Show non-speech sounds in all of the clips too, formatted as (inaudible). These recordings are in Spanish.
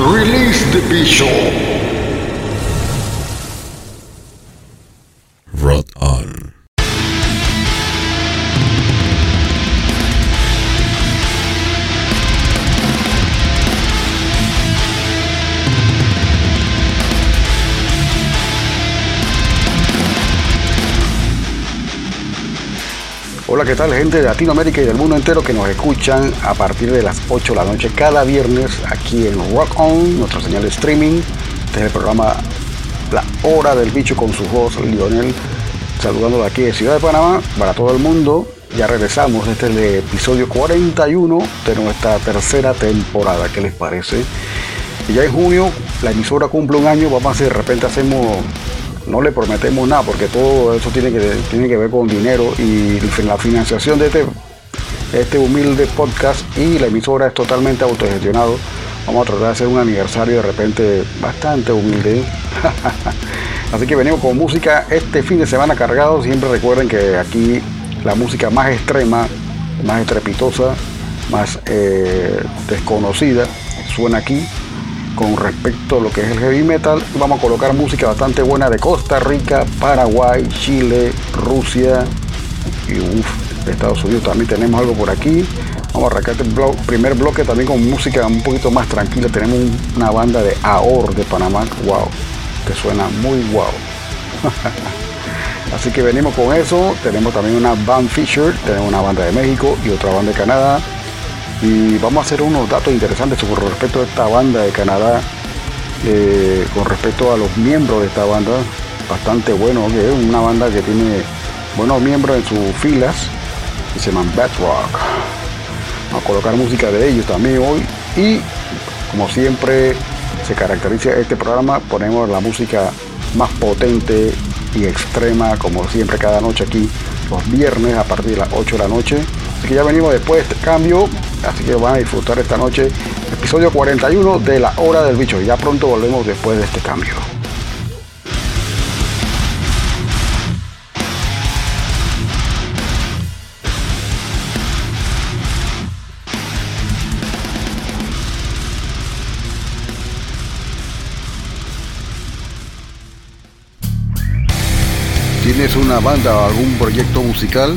Release the Bishop. Hola, ¿qué tal gente de Latinoamérica y del mundo entero que nos escuchan a partir de las 8 de la noche cada viernes aquí en Rock On, nuestra señal de streaming, desde el programa La Hora del Bicho con su voz, Lionel, saludándolo aquí de Ciudad de Panamá para todo el mundo. Ya regresamos, este es el episodio 41 de nuestra tercera temporada, ¿qué les parece? Y ya en junio la emisora cumple un año, vamos a hacer, de repente hacemos no le prometemos nada porque todo eso tiene que, tiene que ver con dinero y la financiación de este, este humilde podcast y la emisora es totalmente autogestionado. Vamos a tratar de hacer un aniversario de repente bastante humilde. (laughs) Así que venimos con música este fin de semana cargado. Siempre recuerden que aquí la música más extrema, más estrepitosa, más eh, desconocida suena aquí con respecto a lo que es el heavy metal. Vamos a colocar música bastante buena de Costa Rica, Paraguay, Chile, Rusia y uf, Estados Unidos también tenemos algo por aquí. Vamos a arrancar el blo primer bloque también con música un poquito más tranquila. Tenemos un, una banda de AOR de Panamá, wow, que suena muy wow. (laughs) Así que venimos con eso. Tenemos también una band Fisher, tenemos una banda de México y otra banda de Canadá y vamos a hacer unos datos interesantes sobre respecto a esta banda de Canadá, eh, con respecto a los miembros de esta banda, bastante bueno, que es una banda que tiene buenos miembros en sus filas, y se llaman Bad Rock. Vamos a colocar música de ellos también hoy y como siempre se caracteriza este programa, ponemos la música más potente y extrema, como siempre cada noche aquí, los viernes a partir de las 8 de la noche. Así que ya venimos después de este cambio, así que van a disfrutar esta noche episodio 41 de la hora del bicho. Ya pronto volvemos después de este cambio. ¿Tienes una banda o algún proyecto musical?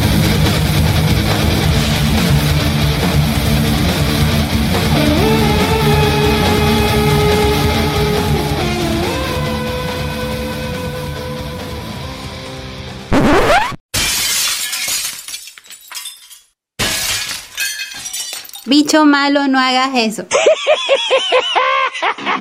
Bicho malo, no hagas eso. (laughs)